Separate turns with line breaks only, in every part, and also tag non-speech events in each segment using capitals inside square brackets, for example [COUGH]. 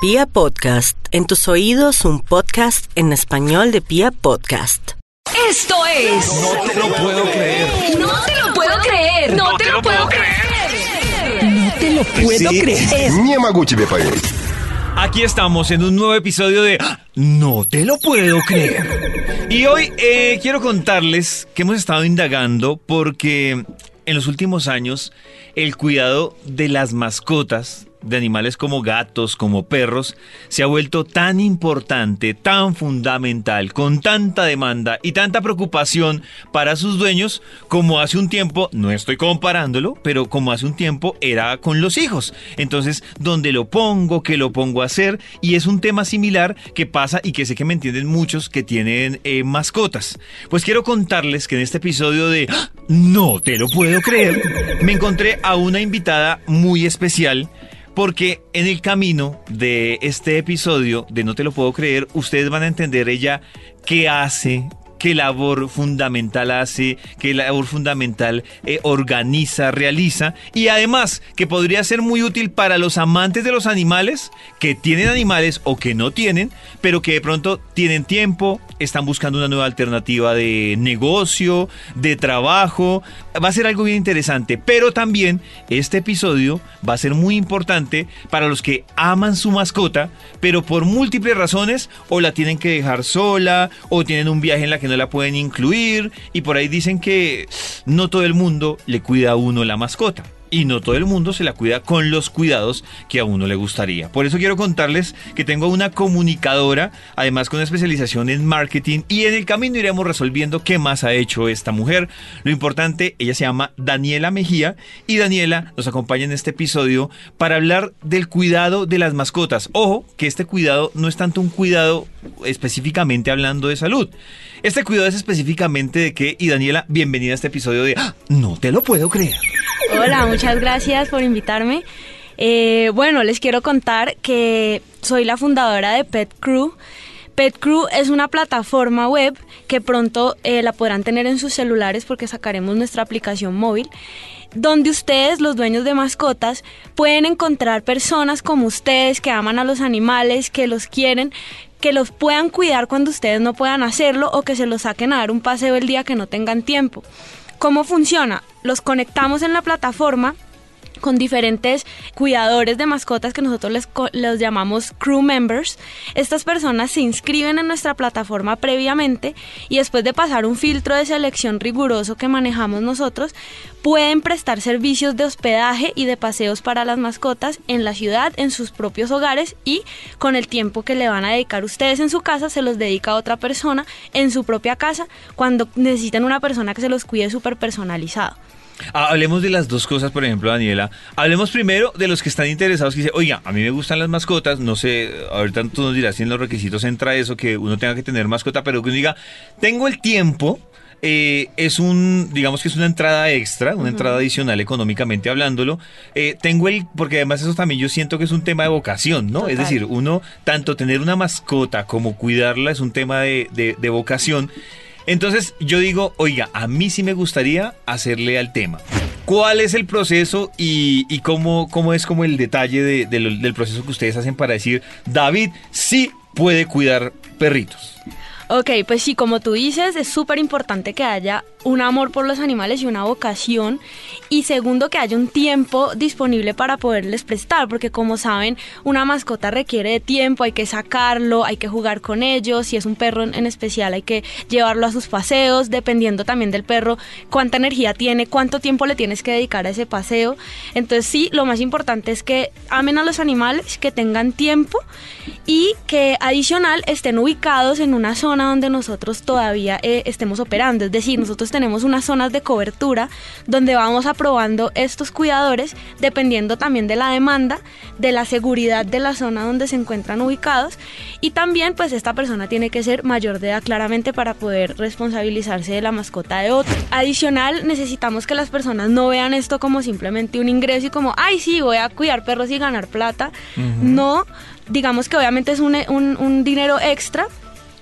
Pia Podcast, en tus oídos un podcast en español de Pia Podcast.
Esto es...
No te lo puedo creer.
No te lo puedo creer. No te lo puedo creer. No te lo puedo creer.
Nie ma Gucci, mi país.
Aquí estamos en un nuevo episodio de No te lo puedo creer. Y hoy eh, quiero contarles que hemos estado indagando porque en los últimos años el cuidado de las mascotas de animales como gatos, como perros, se ha vuelto tan importante, tan fundamental, con tanta demanda y tanta preocupación para sus dueños como hace un tiempo, no estoy comparándolo, pero como hace un tiempo era con los hijos. Entonces, ¿dónde lo pongo? ¿Qué lo pongo a hacer? Y es un tema similar que pasa y que sé que me entienden muchos que tienen eh, mascotas. Pues quiero contarles que en este episodio de ¡Ah! No te lo puedo creer, me encontré a una invitada muy especial porque en el camino de este episodio de No te lo puedo creer, ustedes van a entender ella qué hace, qué labor fundamental hace, qué labor fundamental eh, organiza, realiza y además que podría ser muy útil para los amantes de los animales que tienen animales o que no tienen, pero que de pronto tienen tiempo, están buscando una nueva alternativa de negocio, de trabajo. Va a ser algo bien interesante, pero también este episodio va a ser muy importante para los que aman su mascota, pero por múltiples razones o la tienen que dejar sola o tienen un viaje en la que no la pueden incluir y por ahí dicen que no todo el mundo le cuida a uno la mascota. Y no todo el mundo se la cuida con los cuidados que a uno le gustaría. Por eso quiero contarles que tengo una comunicadora, además con especialización en marketing, y en el camino iremos resolviendo qué más ha hecho esta mujer. Lo importante, ella se llama Daniela Mejía, y Daniela nos acompaña en este episodio para hablar del cuidado de las mascotas. Ojo, que este cuidado no es tanto un cuidado específicamente hablando de salud. Este cuidado es específicamente de qué, y Daniela, bienvenida a este episodio de ¡Ah! No te lo puedo creer.
Hola, muchas gracias por invitarme. Eh, bueno, les quiero contar que soy la fundadora de Pet Crew. Pet Crew es una plataforma web que pronto eh, la podrán tener en sus celulares porque sacaremos nuestra aplicación móvil, donde ustedes, los dueños de mascotas, pueden encontrar personas como ustedes que aman a los animales, que los quieren, que los puedan cuidar cuando ustedes no puedan hacerlo o que se los saquen a dar un paseo el día que no tengan tiempo. ¿Cómo funciona? Los conectamos en la plataforma con diferentes cuidadores de mascotas que nosotros les los llamamos crew members. Estas personas se inscriben en nuestra plataforma previamente y después de pasar un filtro de selección riguroso que manejamos nosotros, pueden prestar servicios de hospedaje y de paseos para las mascotas en la ciudad, en sus propios hogares y con el tiempo que le van a dedicar ustedes en su casa, se los dedica a otra persona en su propia casa cuando necesitan una persona que se los cuide súper personalizado.
Ah, Hablemos de las dos cosas, por ejemplo, Daniela. Hablemos primero de los que están interesados, que dicen, oiga, a mí me gustan las mascotas, no sé, ahorita tú nos dirás si en los requisitos entra eso, que uno tenga que tener mascota, pero que uno diga, tengo el tiempo, eh, es un, digamos que es una entrada extra, una entrada adicional económicamente hablándolo. Eh, tengo el, porque además eso también yo siento que es un tema de vocación, ¿no? Es decir, uno, tanto tener una mascota como cuidarla es un tema de, de- de vocación. Entonces yo digo, oiga, a mí sí me gustaría hacerle al tema. ¿Cuál es el proceso y, cómo, cómo es el detalle del proceso que ustedes hacen para decir, David sí puede cuidar perritos?
Ok, pues sí, como tú dices, es súper importante que haya un amor por los animales y una vocación. Y segundo, que haya un tiempo disponible para poderles prestar, porque como saben, una mascota requiere de tiempo, hay que sacarlo, hay que jugar con ellos. Si es un perro en especial, hay que llevarlo a sus paseos, dependiendo también del perro, cuánta energía tiene, cuánto tiempo le tienes que dedicar a ese paseo. Entonces sí, lo más importante es que amen a los animales, que tengan tiempo y que adicional estén ubicados en una zona donde nosotros todavía eh, estemos operando. Es decir, nosotros tenemos unas zonas de cobertura donde vamos aprobando estos cuidadores dependiendo también de la demanda, de la seguridad de la zona donde se encuentran ubicados y también pues esta persona tiene que ser mayor de edad claramente para poder responsabilizarse de la mascota de otro. Adicional, necesitamos que las personas no vean esto como simplemente un ingreso y como, ay sí, voy a cuidar perros y ganar plata. No, digamos que obviamente es un, un- un dinero extra,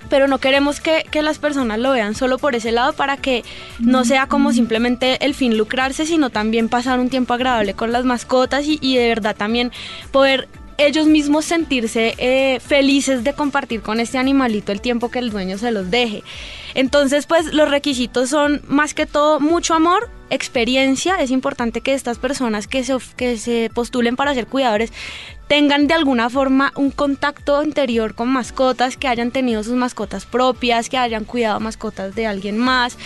pero no queremos que, que las personas lo vean solo por ese lado para que no sea como simplemente el fin lucrarse, sino también pasar un tiempo agradable con las mascotas y, y de verdad también poder ellos mismos sentirse eh, felices de compartir con este animalito el tiempo que el dueño se los deje. Entonces, pues los requisitos son más que todo mucho amor, experiencia. Es importante que estas personas que se, que se postulen para ser cuidadores tengan de alguna forma un contacto anterior con mascotas, que hayan tenido sus mascotas propias, que hayan cuidado mascotas de alguien más,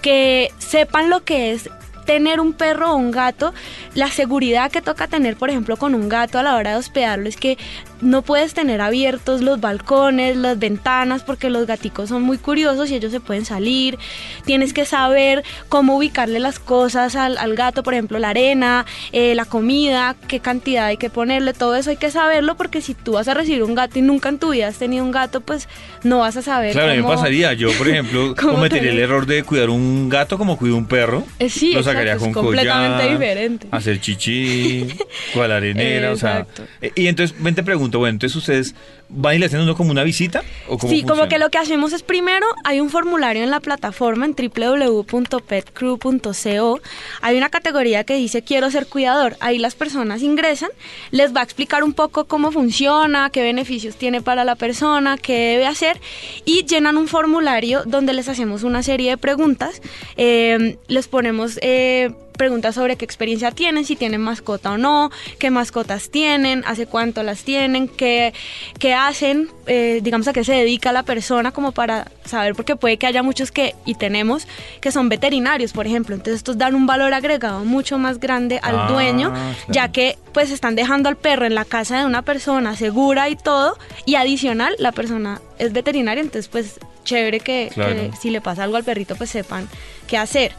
que sepan lo que es tener un perro o un gato, la seguridad que toca tener, por ejemplo, con un gato a la hora de hospedarlo es que no puedes tener abiertos los balcones, las ventanas, porque los gaticos son muy curiosos y ellos se pueden salir. Tienes que saber cómo ubicarle las cosas al, gato, por ejemplo, la arena, eh, la comida, qué cantidad hay que ponerle, todo eso hay que saberlo porque si tú vas a recibir un gato y nunca en tu vida has tenido un gato, pues no vas a saber.
Claro, a mí me pasaría. Yo, por [LAUGHS] ejemplo, cometería el error de cuidar un gato como cuido un perro.
Eh, sí,
lo sacaría con
es completamente diferente.
Hacer chichi, cual arenera, o sea. [LAUGHS] Eh, y entonces, ven te pregunto, bueno, entonces ustedes van y le hacen uno como una visita o
Sí, como que lo que hacemos es primero hay un formulario en la plataforma en www.petcrew.co. Hay una categoría que dice quiero ser cuidador. Ahí las personas ingresan, les va a explicar un poco cómo funciona, qué beneficios tiene para la persona, qué debe hacer y llenan un formulario donde les hacemos una serie de preguntas. Eh, les ponemos eh, preguntas sobre qué experiencia tienen, si tienen mascota o no, qué mascotas tienen, hace cuánto las tienen, qué, qué hacen, eh, digamos a qué se dedica la persona como para saber, porque puede que haya muchos que, y tenemos, que son veterinarios, por ejemplo. Entonces estos dan un valor agregado mucho más grande al ah, dueño, ya que pues están dejando al perro en la casa de una persona segura y todo, y adicional la persona es veterinaria, entonces pues chévere que, si le pasa algo al perrito pues sepan qué hacer.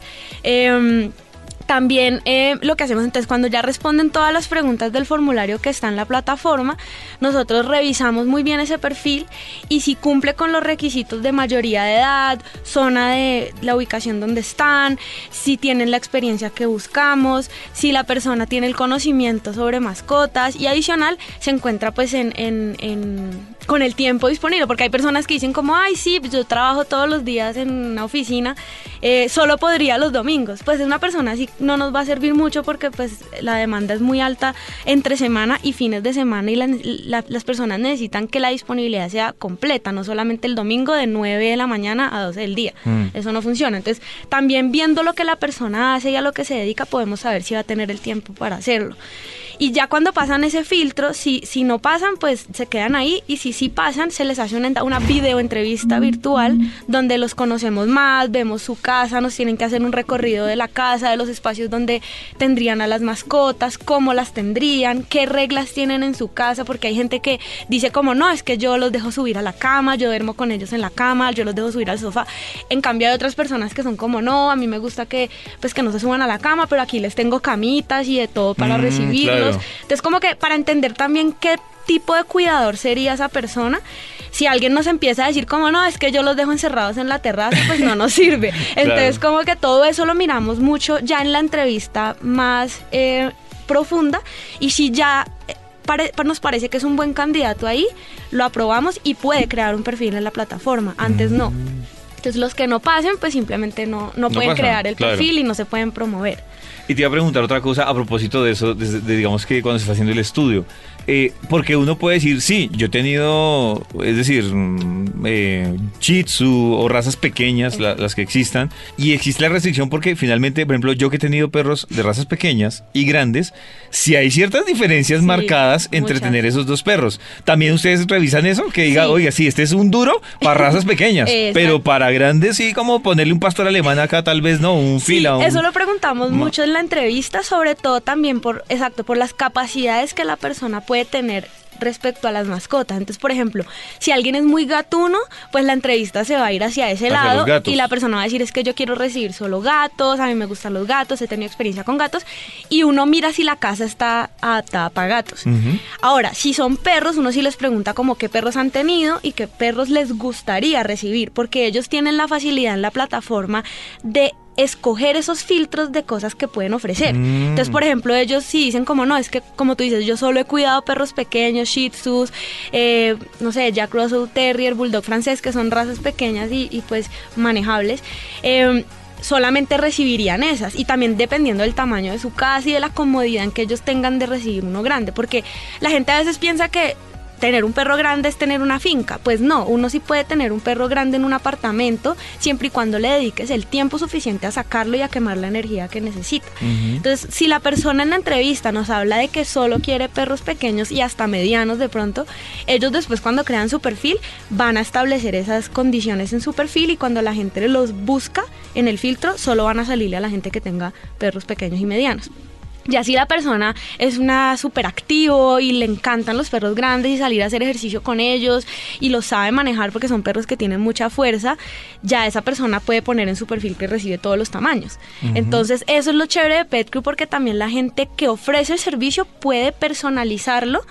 Eh, también eh, lo que hacemos entonces cuando ya responden todas las preguntas del formulario que está en la plataforma, nosotros revisamos muy bien ese perfil y si cumple con los requisitos de mayoría de edad, zona de la ubicación donde están, si tienen la experiencia que buscamos, si la persona tiene el conocimiento sobre mascotas y adicional se encuentra pues en, con el tiempo disponible, porque hay personas que dicen como, ay sí, yo trabajo todos los días en una oficina, eh, solo podría los domingos. Pues es una persona así no nos va a servir mucho porque pues la demanda es muy alta entre semana y fines de semana y las personas necesitan que la disponibilidad sea completa, no solamente el domingo de 9 de la mañana a 12 del día. Mm. Eso no funciona. Entonces, también viendo lo que la persona hace y a lo que se dedica, podemos saber si va a tener el tiempo para hacerlo. Y ya cuando pasan ese filtro, si, si no pasan, pues se quedan ahí. Y si sí pasan, se les hace una, una video entrevista virtual donde los conocemos más, vemos su casa, nos tienen que hacer un recorrido de la casa, de los espacios donde tendrían a las mascotas, cómo las tendrían, qué reglas tienen en su casa, porque hay gente que dice como, no, es que yo los dejo subir a la cama, yo duermo con ellos en la cama, yo los dejo subir al sofá. En cambio hay otras personas que son como, no, a mí me gusta que, pues, que no se suban a la cama, pero aquí les tengo camitas y de todo para mm, recibirlos. Entonces, como que para entender también qué tipo de cuidador sería esa persona, si alguien nos empieza a decir como no, es que yo los dejo encerrados en la terraza, pues no nos [LAUGHS] sirve. Entonces, como que todo eso lo miramos mucho ya en la entrevista más eh, profunda y si ya eh, nos parece que es un buen candidato ahí, lo aprobamos y puede crear un perfil en la plataforma. Antes no. Entonces los que no pasen, pues simplemente no, no, pueden crear el perfil y no se pueden promover.
Y te iba a preguntar otra cosa a propósito de eso, de, digamos que cuando se está haciendo el estudio. Eh, porque uno puede decir, sí, yo he tenido, es decir, mm, eh, Tzu o razas pequeñas, las que existan, y existe la restricción porque finalmente, por ejemplo, yo que he tenido perros de razas pequeñas y grandes, si hay ciertas diferencias marcadas entre tener esos dos perros. También ustedes revisan eso, que diga, oiga, sí, este es un duro para razas pequeñas, [LAUGHS] pero para grandes sí, como ponerle un pastor alemán acá, tal vez no, un fila.
Eso lo preguntamos mucho en la entrevista, sobre todo también por, exacto, por las capacidades que la persona puede puede tener respecto a las mascotas. Entonces, por ejemplo, si alguien es muy gatuno, pues la entrevista se va a ir hacia ese lado y la persona va a decir es que yo quiero recibir solo gatos, a mí me gustan los gatos, he tenido experiencia con gatos y uno mira si la casa está adaptada para gatos. Ahora, si son perros, uno sí les pregunta como qué perros han tenido y qué perros les gustaría recibir, porque ellos tienen la facilidad en la plataforma de escoger esos filtros de cosas que pueden ofrecer. Mm. Entonces, por ejemplo, ellos sí dicen como no, es que como tú dices, yo solo he cuidado perros pequeños, Shih Tzus, eh, no sé, Jack Russell Terrier, Bulldog francés, que son razas pequeñas y, pues manejables. Eh, solamente recibirían esas y también dependiendo del tamaño de su casa y de la comodidad en que ellos tengan de recibir uno grande, porque la gente a veces piensa que tener un perro grande es tener una finca. Pues no, uno sí puede tener un perro grande en un apartamento siempre y cuando le dediques el tiempo suficiente a sacarlo y a quemar la energía que necesita. Entonces, si la persona en la entrevista nos habla de que solo quiere perros pequeños y hasta medianos de pronto, ellos después cuando crean su perfil van a establecer esas condiciones en su perfil y cuando la gente los busca en el filtro, solo van a salirle a la gente que tenga perros pequeños y medianos. Y así la persona es una súper activo y le encantan los perros grandes y salir a hacer ejercicio con ellos y los sabe manejar porque son perros que tienen mucha fuerza, ya esa persona puede poner en su perfil que recibe todos los tamaños. Entonces eso es lo chévere de PetCrew porque también la gente que ofrece el servicio puede personalizarlo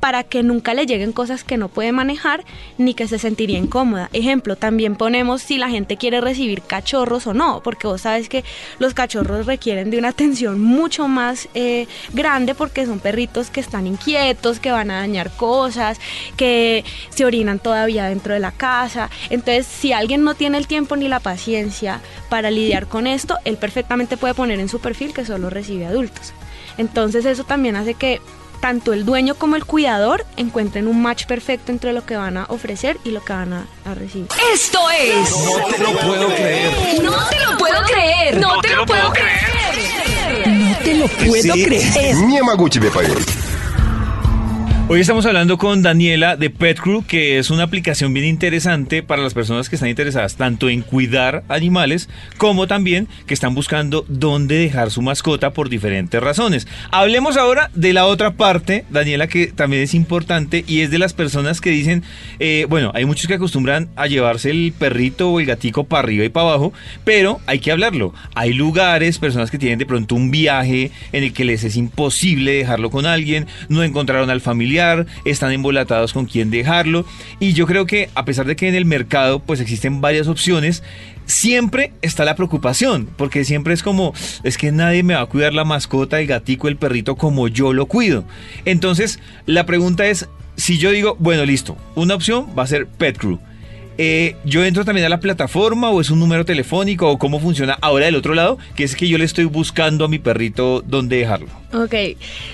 para que nunca le lleguen cosas que no puede manejar ni que se sentiría incómoda. Ejemplo, también ponemos si la gente quiere recibir cachorros o no, porque vos sabes que los cachorros requieren de una atención mucho más eh, grande porque son perritos que están inquietos, que van a dañar cosas, que se orinan todavía dentro de la casa. Entonces, si alguien no tiene el tiempo ni la paciencia para lidiar con esto, él perfectamente puede poner en su perfil que solo recibe adultos. Entonces eso también hace que tanto el dueño como el cuidador encuentren un match perfecto entre lo que van a ofrecer y lo que van a, a recibir.
Esto es.
No te lo puedo creer.
No te lo puedo creer. No te lo puedo creer.
No te lo puedo creer.
Не могу тебе поверить.
Hoy estamos hablando con Daniela de Pet Crew, que es una aplicación bien interesante para las personas que están interesadas tanto en cuidar animales como también que están buscando dónde dejar su mascota por diferentes razones. Hablemos ahora de la otra parte, Daniela, que también es importante y es de las personas que dicen, eh, bueno, hay muchos que acostumbran a llevarse el perrito o el gatico para arriba y para abajo, pero hay que hablarlo. Hay lugares, personas que tienen de pronto un viaje en el que les es imposible dejarlo con alguien, no encontraron al familiar están embolatados con quién dejarlo. Y yo creo que a pesar de que en el mercado pues existen varias opciones, siempre está la preocupación, porque siempre es como, es que nadie me va a cuidar la mascota, el gatico, el perrito como yo lo cuido. Entonces, la pregunta es, si yo digo, bueno, listo, una opción va a ser Pet Crew. Eh, yo entro también a la plataforma o es un número telefónico o cómo funciona ahora del otro lado, que es que yo le estoy buscando a mi perrito dónde dejarlo.
Ok,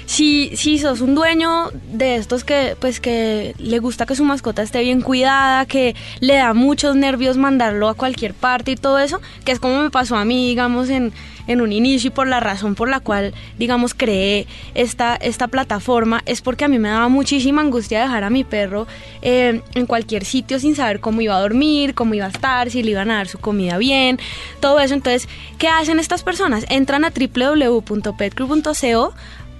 si, si sos un dueño de estos que pues que le gusta que su mascota esté bien cuidada, que le da muchos nervios mandarlo a cualquier parte y todo eso, que es como me pasó a mí, digamos, en, en un inicio y por la razón por la cual, digamos, creé esta, esta plataforma, es porque a mí me daba muchísima angustia dejar a mi perro eh, en cualquier sitio sin saber cómo iba a dormir, cómo iba a estar, si le iban a dar su comida bien, todo eso. Entonces, ¿qué hacen estas personas? Entran a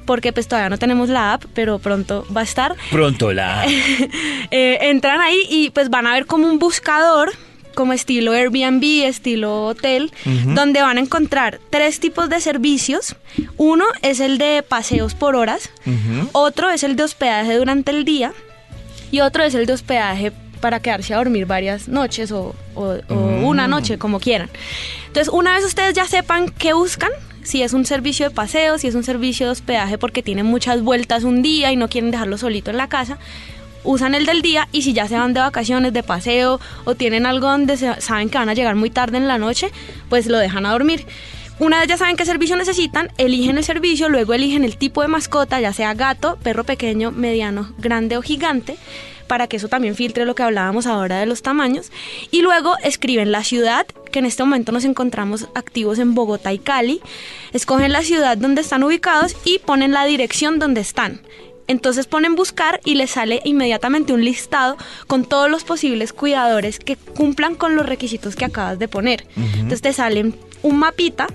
porque pues todavía no tenemos la app, pero pronto va a estar.
Pronto la... [LAUGHS]
Eh, entran ahí y pues van a ver como un buscador como estilo Airbnb, estilo hotel, donde van a encontrar tres tipos de servicios. Uno es el de paseos por horas, otro es el de hospedaje durante el día y otro es el de hospedaje para quedarse a dormir varias noches o, o- o una noche, como quieran. Entonces, una vez ustedes ya sepan qué buscan, si es un servicio de paseo, si es un servicio de hospedaje porque tienen muchas vueltas un día y no quieren dejarlo solito en la casa, usan el del día y si ya se van de vacaciones, de paseo o tienen algo donde saben que van a llegar muy tarde en la noche, pues lo dejan a dormir. Una vez ya saben qué servicio necesitan, eligen el servicio, luego eligen el tipo de mascota, ya sea gato, perro pequeño, mediano, grande o gigante, para que eso también filtre lo que hablábamos ahora de los tamaños. Y luego escriben la ciudad, que en este momento nos encontramos activos en Bogotá y Cali. Escogen la ciudad donde están ubicados y ponen la dirección donde están. Entonces ponen buscar y les sale inmediatamente un listado con todos los posibles cuidadores que cumplan con los requisitos que acabas de poner. Entonces te salen un mapita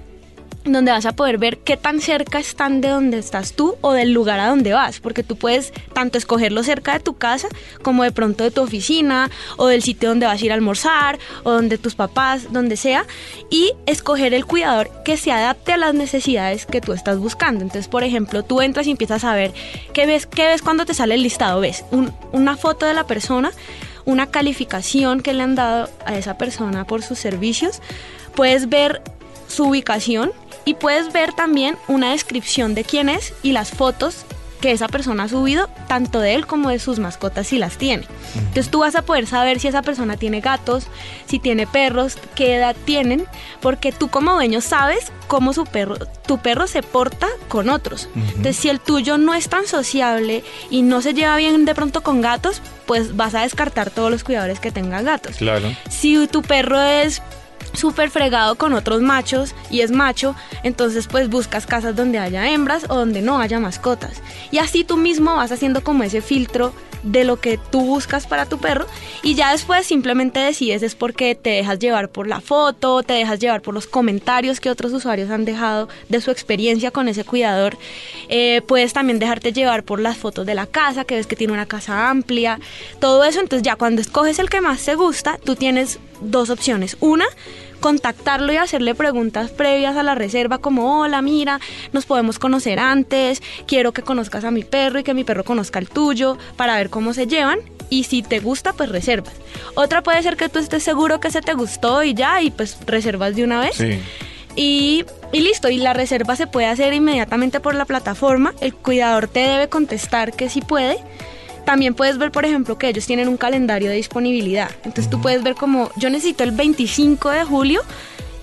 donde vas a poder ver qué tan cerca están de donde estás tú o del lugar a donde vas, porque tú puedes tanto escogerlo cerca de tu casa como de pronto de tu oficina o del sitio donde vas a ir a almorzar o donde tus papás, donde sea, y escoger el cuidador que se adapte a las necesidades que tú estás buscando. Entonces, por ejemplo, tú entras y empiezas a ver qué ves, qué ves cuando te sale el listado, ves Un- una foto de la persona, una calificación que le han dado a esa persona por sus servicios, puedes ver su ubicación y puedes ver también una descripción de quién es y las fotos que esa persona ha subido, tanto de él como de sus mascotas si las tiene. Entonces tú vas a poder saber si esa persona tiene gatos, si tiene perros, qué edad tienen, porque tú como dueño sabes cómo su perro, tu perro se porta con otros. Entonces si el tuyo no es tan sociable y no se lleva bien de pronto con gatos, pues vas a descartar todos los cuidadores que tengan gatos.
Claro.
Si tu perro es súper fregado con otros machos y es macho, entonces pues buscas casas donde haya hembras o donde no haya mascotas. Y así tú mismo vas haciendo como ese filtro de lo que tú buscas para tu perro y ya después simplemente decides es porque te dejas llevar por la foto, te dejas llevar por los comentarios que otros usuarios han dejado de su experiencia con ese cuidador. Eh, puedes también dejarte llevar por las fotos de la casa, que ves que tiene una casa amplia, todo eso. Entonces ya cuando escoges el que más te gusta, tú tienes dos opciones. Una, contactarlo y hacerle preguntas previas a la reserva como, hola, mira, nos podemos conocer antes, quiero que conozcas a mi perro y que mi perro conozca el tuyo para ver cómo se llevan y si te gusta, pues reservas. Otra puede ser que tú estés seguro que se te gustó y ya, y pues reservas de una vez.
Sí.
Y, y listo, y la reserva se puede hacer inmediatamente por la plataforma. El cuidador te debe contestar que sí puede. También puedes ver, por ejemplo, que ellos tienen un calendario de disponibilidad. Entonces tú puedes ver como yo necesito el 25 de julio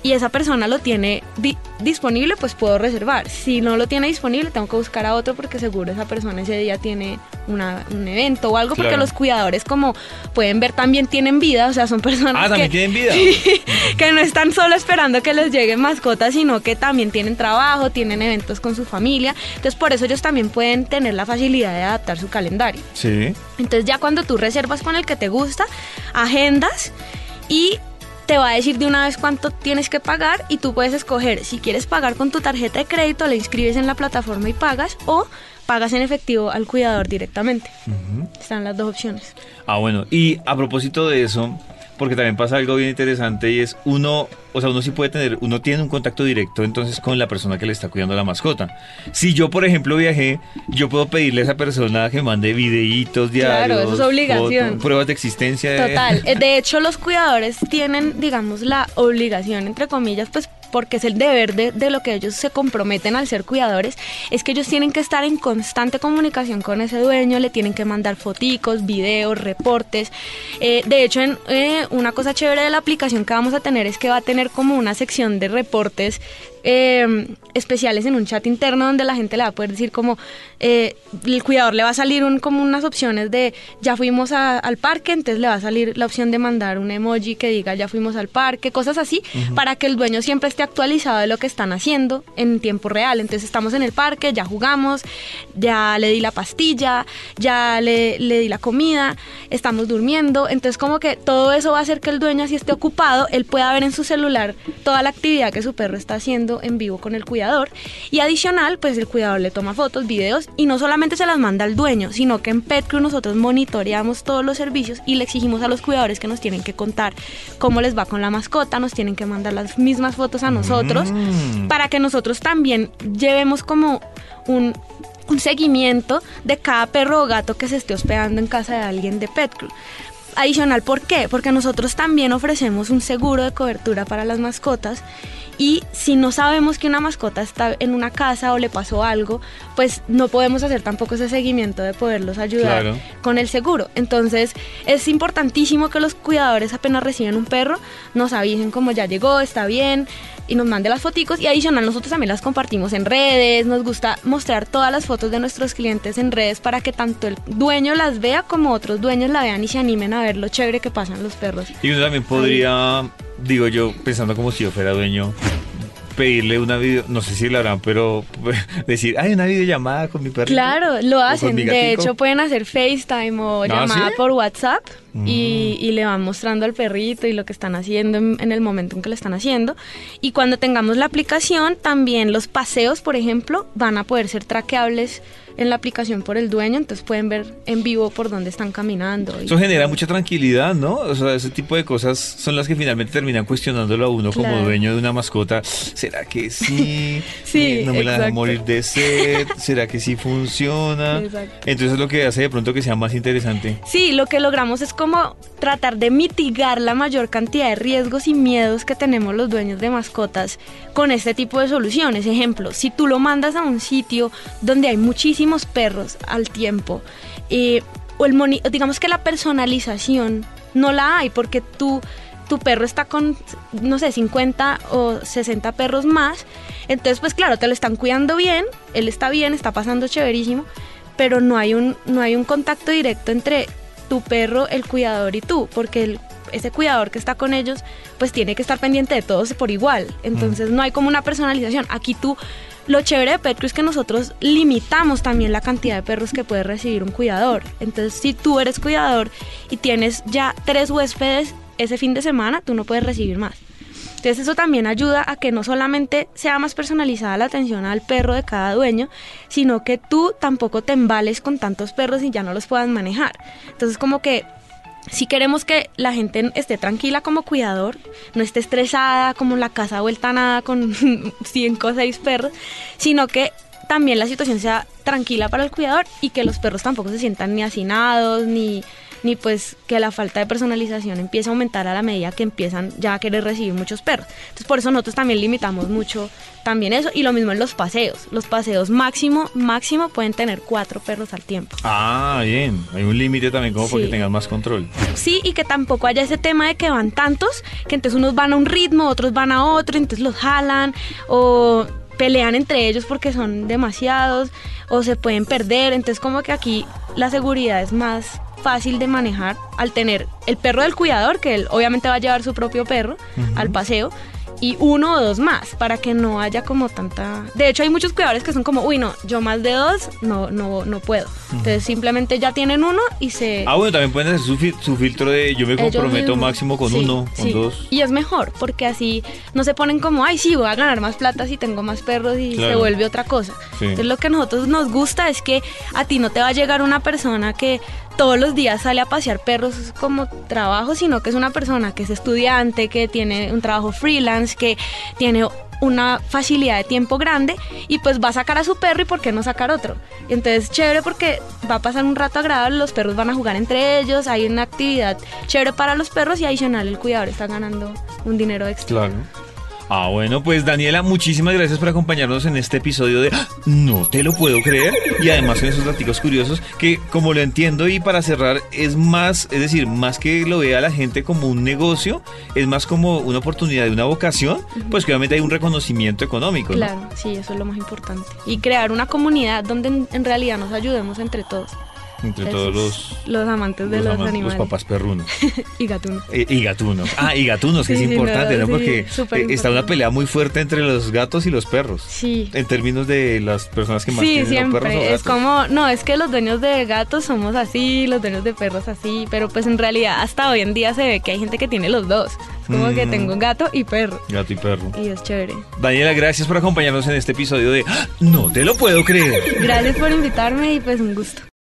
y esa persona lo tiene di- disponible, pues puedo reservar. Si no lo tiene disponible, tengo que buscar a otro porque seguro esa persona ese día tiene una- un evento o algo, porque los cuidadores, como pueden ver, también tienen vida, o sea, son personas
Ah, también
que,
tienen vida. [LAUGHS]
que no están solo esperando que les lleguen mascotas, sino que también tienen trabajo, tienen eventos con su familia. Entonces, por eso ellos también pueden tener la facilidad de adaptar su calendario.
Sí.
Entonces ya cuando tú reservas con el que te gusta, agendas y te va a decir de una vez cuánto tienes que pagar y tú puedes escoger si quieres pagar con tu tarjeta de crédito, la inscribes en la plataforma y pagas o pagas en efectivo al cuidador directamente. Están las dos opciones.
Ah, bueno, y a propósito de eso, porque también pasa algo bien interesante y es uno, o sea, uno sí puede tener, uno tiene un contacto directo entonces con la persona que le está cuidando la mascota. Si yo, por ejemplo, viajé, yo puedo pedirle a esa persona que mande videitos
Claro,
diarios,
eso es obligación.
fotos, pruebas de existencia. de-
Total. [LAUGHS] Eh, De hecho, los cuidadores tienen, digamos, la obligación, entre comillas, pues porque es el deber de, lo que ellos se comprometen al ser cuidadores, es que ellos tienen que estar en constante comunicación con ese dueño, le tienen que mandar foticos, videos, reportes. Eh, de hecho, en, eh, una cosa chévere de la aplicación que vamos a tener es que va a tener como una sección de reportes eh, especiales en un chat interno donde la gente le va a poder decir como eh, el cuidador le va a salir un, como unas opciones de ya fuimos a- al parque, entonces le va a salir la opción de mandar un emoji que diga ya fuimos al parque, cosas así, para que el dueño siempre esté actualizado de lo que están haciendo en tiempo real. Entonces estamos en el parque, ya jugamos, ya le di la pastilla, ya le, le di la comida, estamos durmiendo. Entonces como que todo eso va a hacer que el dueño así esté ocupado, él pueda ver en su celular toda la actividad que su perro está haciendo en vivo con el cuidador. Y adicional, pues el cuidador le toma fotos, videos y no solamente se las manda al dueño, sino que en PetCrew nosotros monitoreamos todos los servicios y le exigimos a los cuidadores que nos tienen que contar cómo les va con la mascota, nos tienen que mandar las mismas fotos a nosotros
Mm.
para que nosotros también llevemos como un, un seguimiento de cada perro o gato que se esté hospedando en casa de alguien de PetCrew. Adicional, ¿por qué? Porque nosotros también ofrecemos un seguro de cobertura para las mascotas y si no sabemos que una mascota está en una casa o le pasó algo, pues no podemos hacer tampoco ese seguimiento de poderlos ayudar
Claro.
con el seguro. Entonces es importantísimo que los cuidadores apenas reciben un perro nos avisen como ya llegó, está bien y nos mande las foticos y adicional nosotros también las compartimos en redes, nos gusta mostrar todas las fotos de nuestros clientes en redes para que tanto el dueño las vea como otros dueños la vean y se animen a ver lo chévere que pasan los perros.
Y uno también podría, digo yo, pensando como si yo fuera dueño, pedirle una video, no sé si lo harán, pero [LAUGHS] decir, hay una videollamada con mi perro.
Claro, lo hacen. De hecho, pueden hacer FaceTime o
¿Ah,
llamada
sí?
por WhatsApp
Mm.
y, y le van mostrando al perrito y lo que están haciendo en, en el momento en que lo están haciendo. Y cuando tengamos la aplicación, también los paseos, por ejemplo, van a poder ser traqueables en la aplicación por el dueño, entonces pueden ver en vivo por dónde están caminando. y-
Eso genera mucha tranquilidad, ¿no? O sea, ese tipo de cosas son las que finalmente terminan cuestionándolo a uno como
Claro.
dueño de una mascota. ¿Será que sí? [LAUGHS]
Sí,
¿No me la dejan
exacto.
morir de sed? ¿Será que sí funciona?
Exacto.
Entonces es lo que hace de pronto que sea más interesante.
Sí, lo que logramos es como tratar de mitigar la mayor cantidad de riesgos y miedos que tenemos los dueños de mascotas con este tipo de soluciones. Ejemplo, si tú lo mandas a un sitio donde hay muchísimos perros al tiempo, eh, o el moni- digamos que la personalización no la hay porque tú tu perro está con, no sé, 50 o 60 perros más. Entonces, pues claro, te lo están cuidando bien, él está bien, está pasando chéverísimo, pero no hay un, no hay un contacto directo entre tu perro, el cuidador y tú, porque el- ese cuidador que está con ellos, pues tiene que estar pendiente de todos por igual. Entonces no hay como una personalización. Aquí tú, lo chévere de Petco es que nosotros limitamos también la cantidad de perros que puede recibir un cuidador. Entonces si tú eres cuidador y tienes ya tres huéspedes ese fin de semana, tú no puedes recibir más. Entonces eso también ayuda a que no solamente sea más personalizada la atención al perro de cada dueño, sino que tú tampoco te embales con tantos perros y ya no los puedas manejar. Entonces como que si queremos que la gente esté tranquila como cuidador, no esté estresada como la casa vuelta a nada con [LAUGHS] 5 o 6 perros, sino que también la situación sea tranquila para el cuidador y que los perros tampoco se sientan ni hacinados ni ni pues que la falta de personalización empiece a aumentar a la medida que empiezan ya a querer recibir muchos perros. Entonces por eso nosotros también limitamos mucho también eso y lo mismo en los paseos. Los paseos máximo, máximo pueden tener cuatro perros al tiempo.
Ah, bien. Hay un límite también como para
Sí.
que tengan más control.
Sí, y que tampoco haya ese tema de que van tantos, que entonces unos van a un ritmo, otros van a otro, entonces los jalan o pelean entre ellos porque son demasiados o se pueden perder. Entonces como que aquí la seguridad es más fácil de manejar al tener el perro del cuidador, que él obviamente va a llevar su propio perro al paseo, y uno o dos más, para que no haya como tanta... De hecho hay muchos cuidadores que son como, uy, no, yo más de dos no, no, no puedo. Entonces simplemente ya tienen uno y se...
Ah, bueno, también pueden hacer su, fi- su filtro de yo me comprometo
mismos.
máximo con
Sí,
uno, con
sí.
dos.
Y es mejor, porque así no se ponen como, ay, sí, voy a ganar más plata si tengo más perros y se vuelve otra cosa.
Sí.
Entonces lo que a nosotros nos gusta es que a ti no te va a llegar una persona que todos los días sale a pasear perros como trabajo, sino que es una persona que es estudiante, que tiene un trabajo freelance, que tiene una facilidad de tiempo grande y pues va a sacar a su perro y por qué no sacar otro. Entonces chévere porque va a pasar un rato agradable, los perros van a jugar entre ellos, hay una actividad chévere para los perros y adicional el cuidador está ganando un dinero extra.
Claro. Ah, bueno, pues Daniela, muchísimas gracias por acompañarnos en este episodio de ¡Ah! No te lo puedo creer. Y además con esos datos curiosos que, como lo entiendo y para cerrar, es más, es decir, más que lo vea la gente como un negocio, es más como una oportunidad de una vocación, pues que obviamente hay un reconocimiento económico. ¿no?
Claro, sí, eso es lo más importante. Y crear una comunidad donde en, en realidad nos ayudemos entre todos.
Entre todos los,
los amantes de los,
amantes,
animales.
los papás perrunos. [LAUGHS]
y gatunos.
Eh, y gatunos. Ah, y gatunos, que
Sí,
es importante,
no,
Porque eh, está una pelea muy fuerte entre los gatos y los perros.
Sí.
En términos de las personas que más
Sí,
perros o
siempre. Es
gatos.
como, no, es que los dueños de gatos somos así, los dueños de perros así, pero pues en realidad hasta hoy en día se ve que hay gente que tiene los dos. Es como que
Mm.
tengo gato y perro.
Gato y perro.
Y es chévere.
Daniela, gracias por acompañarnos en este episodio de ¡Ah! No te lo puedo creer.
Gracias por invitarme y pues un gusto.